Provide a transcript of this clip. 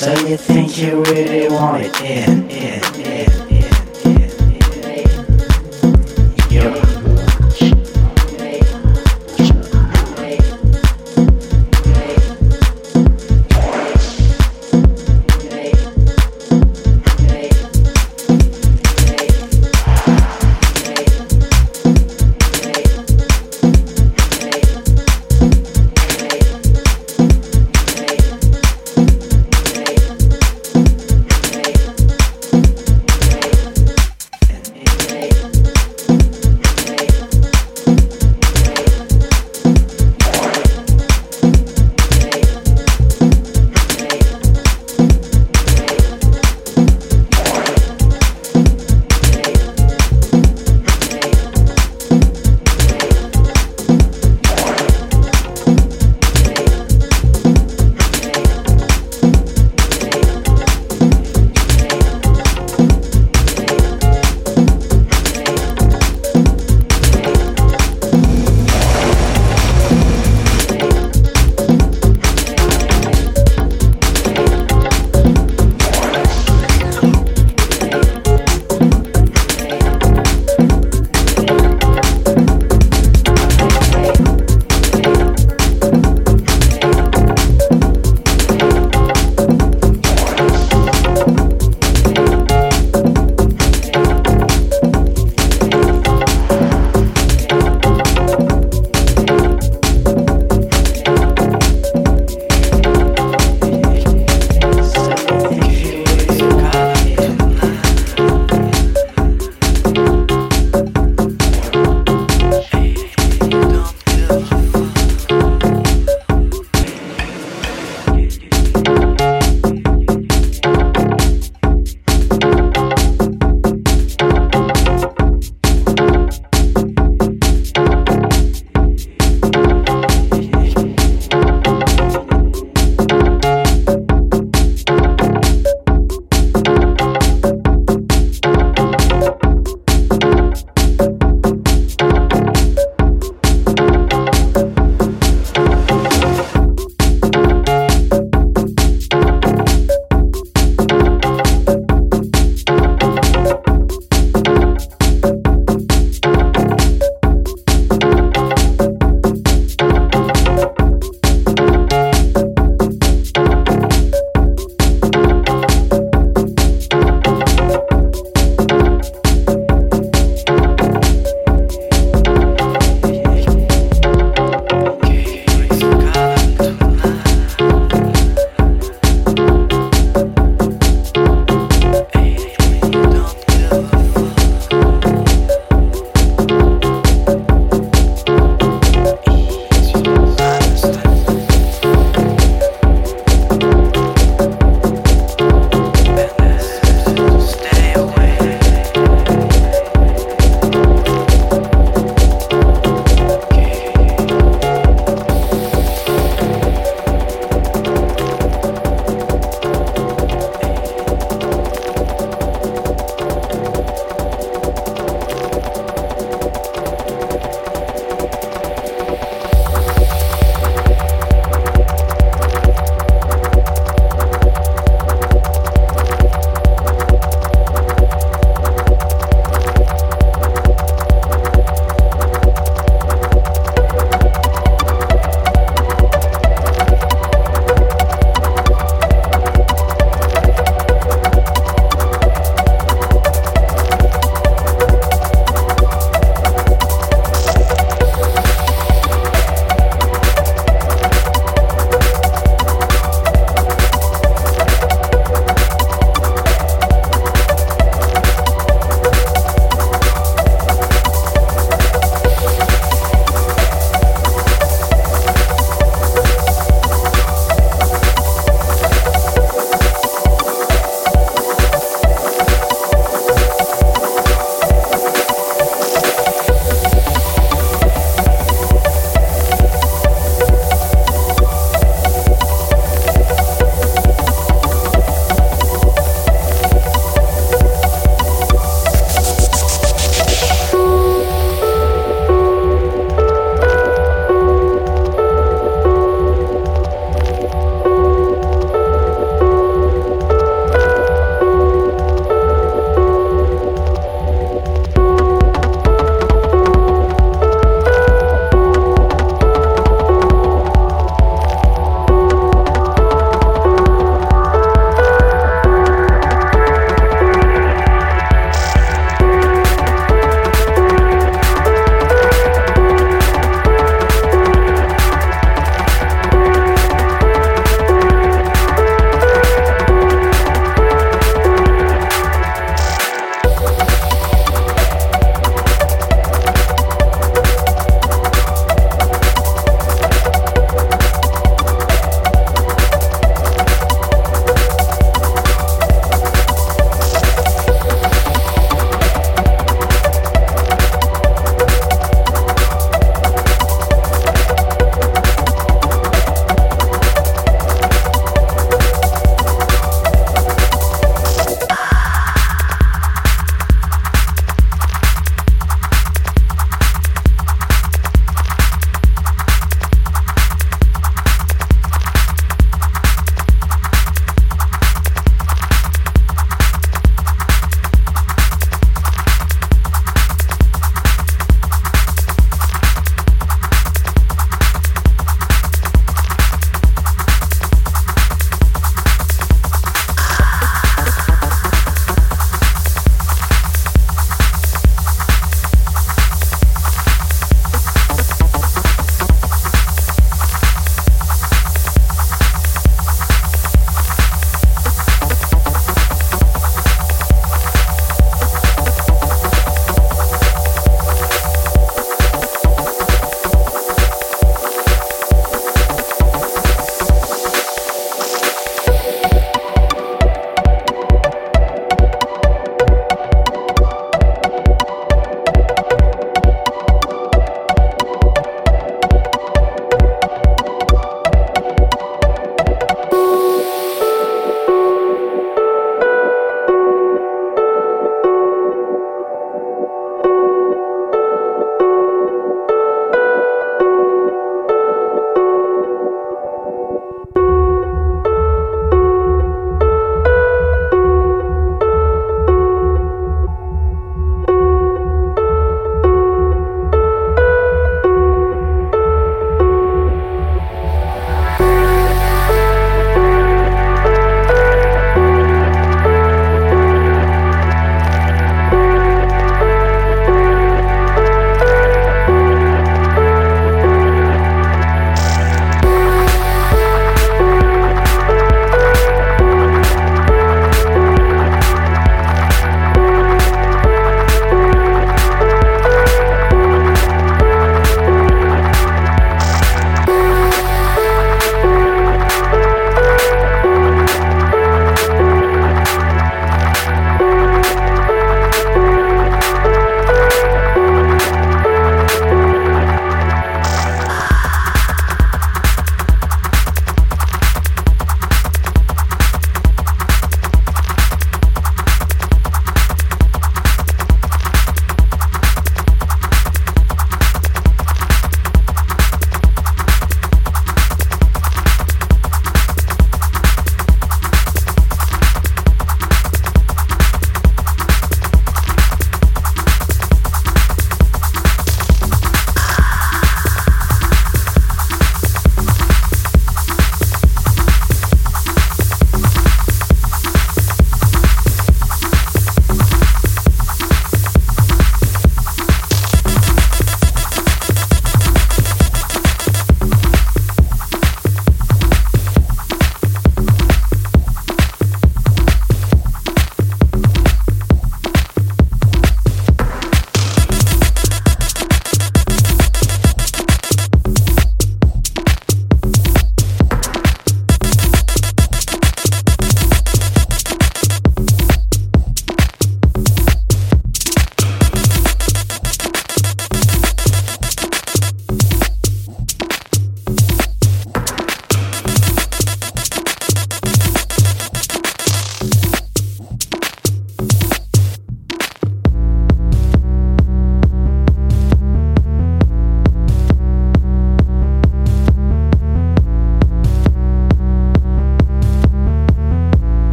So you think you really want it? In, in,